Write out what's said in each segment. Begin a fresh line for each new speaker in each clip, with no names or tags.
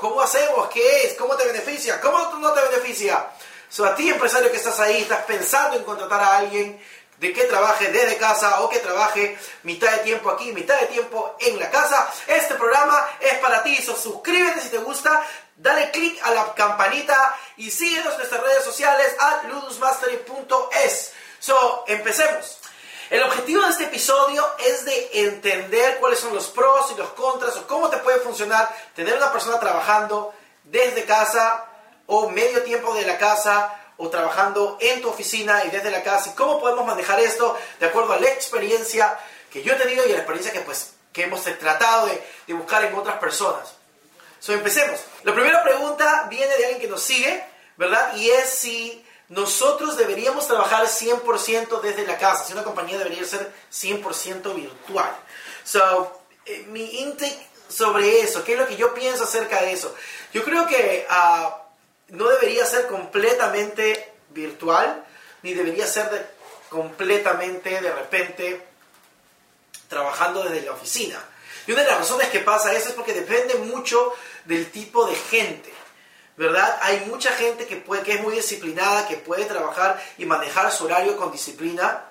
Cómo hacemos, qué es, cómo te beneficia, cómo no te beneficia. So, a ti empresario que estás ahí, estás pensando en contratar a alguien de que trabaje desde casa o que trabaje mitad de tiempo aquí, mitad de tiempo en la casa. Este programa es para ti. So, suscríbete si te gusta, dale click a la campanita y síguenos en nuestras redes sociales a ludusmastery.es. So, empecemos. El objetivo de este episodio es de entender cuáles son los pros y los contras o cómo te puede funcionar tener una persona trabajando desde casa o medio tiempo de la casa o trabajando en tu oficina y desde la casa y cómo podemos manejar esto de acuerdo a la experiencia que yo he tenido y a la experiencia que, pues, que hemos tratado de, de buscar en otras personas. So, empecemos. La primera pregunta viene de alguien que nos sigue, ¿verdad? Y es si nosotros deberíamos trabajar 100% desde la casa, si una compañía debería ser 100% virtual. So, eh, mi intake sobre eso, ¿qué es lo que yo pienso acerca de eso? Yo creo que uh, no debería ser completamente virtual, ni debería ser de, completamente de repente trabajando desde la oficina. Y una de las razones que pasa eso es porque depende mucho del tipo de gente. ¿Verdad? Hay mucha gente que, puede, que es muy disciplinada, que puede trabajar y manejar su horario con disciplina,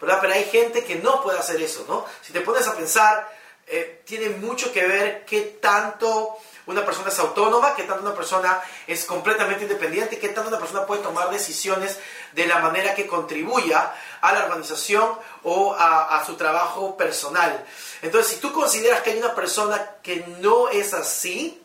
¿verdad? Pero hay gente que no puede hacer eso, ¿no? Si te pones a pensar, eh, tiene mucho que ver qué tanto una persona es autónoma, qué tanto una persona es completamente independiente, qué tanto una persona puede tomar decisiones de la manera que contribuya a la organización o a, a, su trabajo personal. Entonces, si tú consideras que hay una persona que no es así,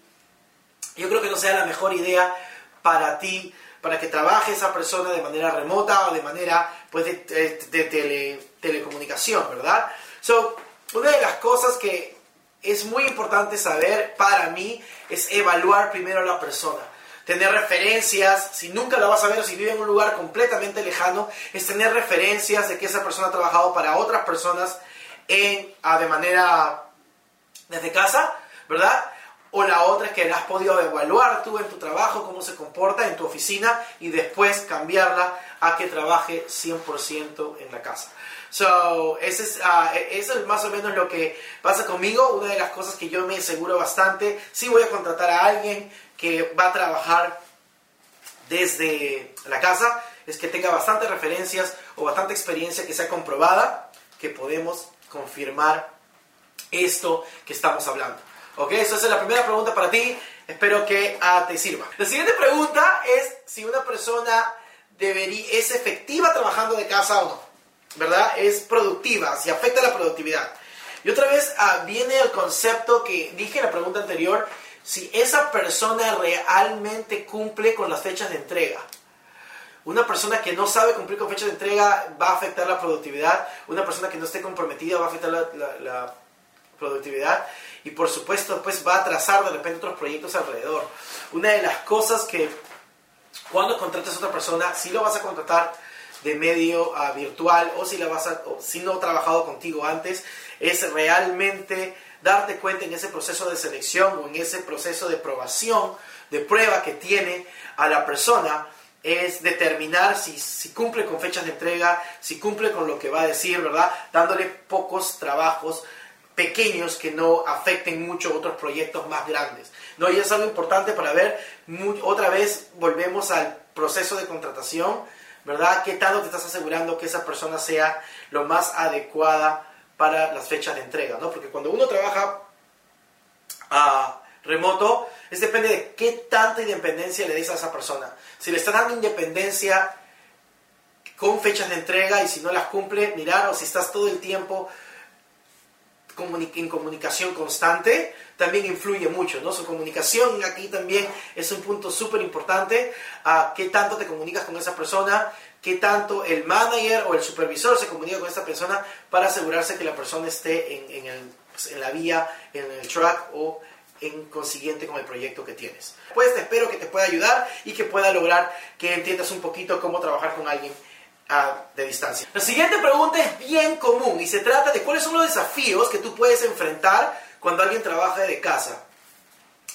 yo creo que no sea la mejor idea para ti, para que trabaje esa persona de manera remota o de manera pues, de, de, de tele, telecomunicación, ¿verdad? So, una de las cosas que es muy importante saber para mí es evaluar primero a la persona. Tener referencias, si nunca la vas a ver o si vive en un lugar completamente lejano, es tener referencias de que esa persona ha trabajado para otras personas en, a, de manera desde casa, ¿verdad? O la otra es que la has podido evaluar tú en tu trabajo, cómo se comporta en tu oficina y después cambiarla a que trabaje 100% en la casa. So, ese es, uh, eso es más o menos lo que pasa conmigo. Una de las cosas que yo me aseguro bastante, si voy a contratar a alguien que va a trabajar desde la casa, es que tenga bastantes referencias o bastante experiencia que sea comprobada, que podemos confirmar esto que estamos hablando. Ok, eso es la primera pregunta para ti. Espero que uh, te sirva. La siguiente pregunta es si una persona debería, es efectiva trabajando de casa o no. ¿Verdad? Es productiva, si afecta la productividad. Y otra vez uh, viene el concepto que dije en la pregunta anterior, si esa persona realmente cumple con las fechas de entrega. Una persona que no sabe cumplir con fechas de entrega va a afectar la productividad. Una persona que no esté comprometida va a afectar la, la, la productividad y por supuesto pues va a trazar de repente otros proyectos alrededor. Una de las cosas que cuando contratas a otra persona, si lo vas a contratar de medio uh, virtual o si, la vas a, si no ha trabajado contigo antes, es realmente darte cuenta en ese proceso de selección o en ese proceso de probación, de prueba que tiene a la persona, es determinar si, si cumple con fechas de entrega, si cumple con lo que va a decir, ¿verdad? Dándole pocos trabajos pequeños que no afecten mucho otros proyectos más grandes. No, y es algo importante para ver, muy, otra vez volvemos al proceso de contratación, ¿verdad? ¿Qué tanto te estás asegurando que esa persona sea lo más adecuada para las fechas de entrega, ¿no? Porque cuando uno trabaja uh, remoto, es depende de qué tanta independencia le des a esa persona. Si le está dando independencia con fechas de entrega y si no las cumple, mirar, o si estás todo el tiempo en comunicación constante también influye mucho, ¿no? Su comunicación aquí también es un punto súper importante. a ¿Qué tanto te comunicas con esa persona? ¿Qué tanto el manager o el supervisor se comunica con esa persona para asegurarse que la persona esté en, el, pues, en la vía, en el track o en consiguiente con el proyecto que tienes. Pues te espero que te pueda ayudar y que pueda lograr que entiendas un poquito cómo trabajar con alguien de distancia. La siguiente pregunta es bien común y se trata de cuáles son los desafíos que tú puedes enfrentar cuando alguien trabaja de casa.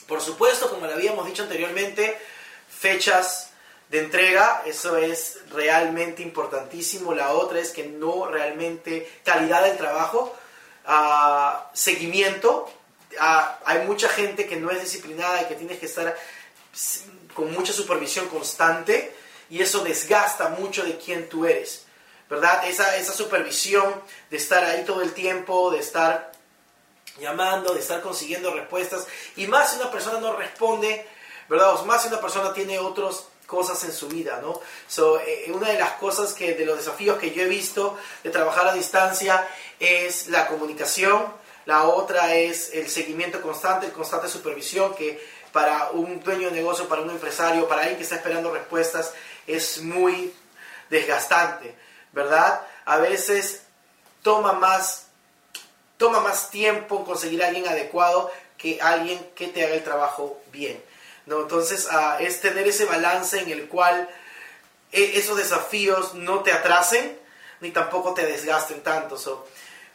Por supuesto, como le habíamos dicho anteriormente, fechas de entrega, eso es realmente importantísimo. La otra es que no realmente calidad del trabajo, ah, seguimiento. Ah, hay mucha gente que no es disciplinada y que tienes que estar con mucha supervisión constante y eso desgasta mucho de quién tú eres, ¿verdad? Esa, esa supervisión de estar ahí todo el tiempo, de estar llamando, de estar consiguiendo respuestas, y más si una persona no responde, ¿verdad? Más si una persona tiene otras cosas en su vida, ¿no? So, eh, una de las cosas que, de los desafíos que yo he visto de trabajar a distancia es la comunicación, la otra es el seguimiento constante, el constante supervisión, que para un dueño de negocio, para un empresario, para alguien que está esperando respuestas, es muy desgastante, ¿verdad? A veces toma más, toma más tiempo conseguir a alguien adecuado que alguien que te haga el trabajo bien. ¿no? Entonces ah, es tener ese balance en el cual e, esos desafíos no te atrasen ni tampoco te desgasten tanto.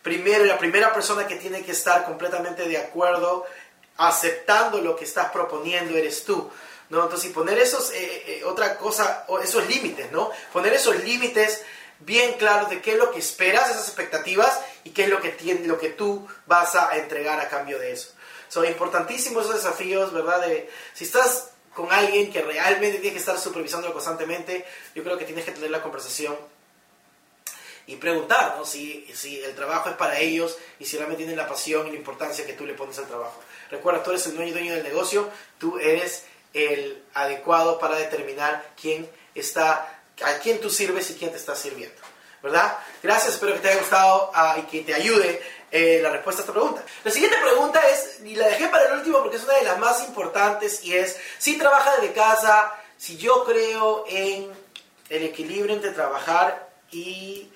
Primero, la primera persona que tiene que estar completamente de acuerdo, aceptando lo que estás proponiendo, eres tú. ¿no? Entonces, y poner esos, eh, eh, otra cosa, esos límites, ¿no? Poner esos límites bien claros de qué es lo que esperas, esas expectativas, y qué es lo que, tiene, lo que tú vas a entregar a cambio de eso. Son importantísimos esos desafíos, ¿verdad? De, si estás con alguien que realmente tiene que estar supervisándolo constantemente, yo creo que tienes que tener la conversación y preguntar ¿no? si, si el trabajo es para ellos y si realmente tienen la pasión y la importancia que tú le pones al trabajo. Recuerda, tú eres el dueño, dueño del negocio, tú eres el adecuado para determinar quién está, a quién tú sirves y quién te está sirviendo. ¿Verdad? Gracias, espero que te haya gustado ah, y que te ayude eh, la respuesta a esta pregunta. La siguiente pregunta es, y la dejé para el último porque es una de las más importantes, y es, si trabaja desde casa, si yo creo en el equilibrio entre trabajar y,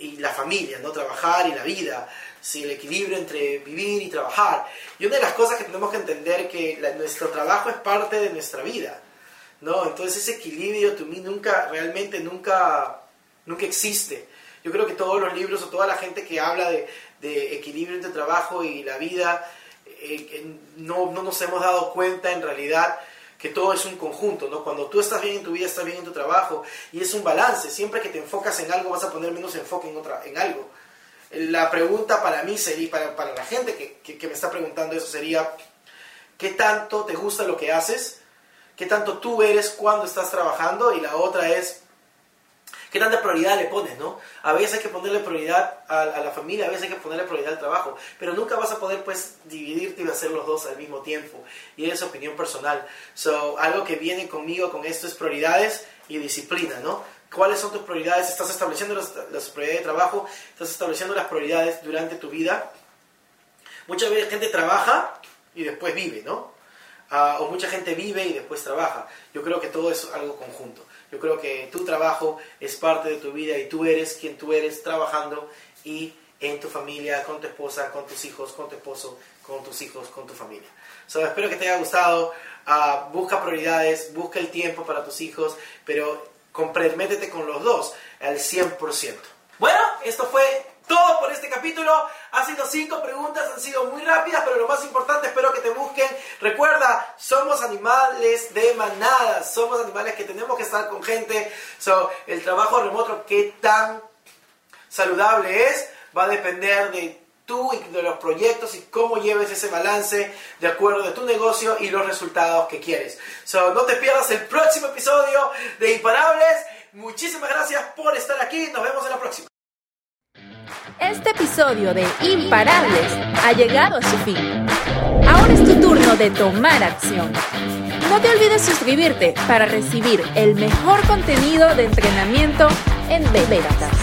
y la familia, ¿no? Trabajar y la vida si el equilibrio entre vivir y trabajar. Y una de las cosas que tenemos que entender que nuestro trabajo es parte de nuestra vida, ¿no? Entonces ese equilibrio, to mí, nunca, realmente nunca, nunca existe. Yo creo que todos los libros o toda la gente que habla de, de equilibrio entre trabajo y la vida, eh, no, no nos hemos dado cuenta en realidad que todo es un conjunto, ¿no? Cuando tú estás bien en tu vida, estás bien en tu trabajo, y es un balance. Siempre que te enfocas en algo, vas a poner menos enfoque en, otra, en algo. La pregunta para mí sería, para, para la gente que, que, me está preguntando eso sería, ¿qué tanto te gusta lo que haces? ¿Qué tanto tú eres cuando estás trabajando? Y la otra es, ¿qué tanta prioridad le pones? ¿no? A veces hay que ponerle prioridad a, la familia, a veces hay que ponerle prioridad al trabajo, pero nunca vas a poder pues dividirte y hacer los dos al mismo tiempo. Y es opinión personal. So, algo que viene conmigo con esto es prioridades y disciplina, ¿no? cuáles son tus prioridades, estás estableciendo las, prioridades de trabajo, estás estableciendo las prioridades durante tu vida. Mucha gente trabaja y después vive, ¿no? Ah, o mucha gente vive y después trabaja. Yo creo que todo es algo conjunto. Yo creo que tu trabajo es parte de tu vida y tú eres quien tú eres trabajando y en tu familia, con tu esposa, con tus hijos, con tu esposo, con tus hijos, con tu familia. So, espero que te haya gustado. Ah, busca prioridades, busca el tiempo para tus hijos, pero comprométete con los dos al 100%. Bueno, esto fue todo por este capítulo. Ha sido cinco preguntas, han sido muy rápidas, pero lo más importante, espero que te busquen. Recuerda, somos animales de manada, somos animales que tenemos que estar con gente. So, el trabajo remoto, qué tan saludable es, va a depender de tú y de los proyectos y cómo lleves ese balance de acuerdo de tu negocio y los resultados que quieres. So, no te pierdas el próximo episodio de Imparables. Muchísimas gracias por estar aquí. Nos vemos en la próxima.
Este episodio de Imparables ha llegado a su fin. Ahora es tu turno de tomar acción. No te olvides suscribirte para recibir el mejor contenido de entrenamiento en Beberatas.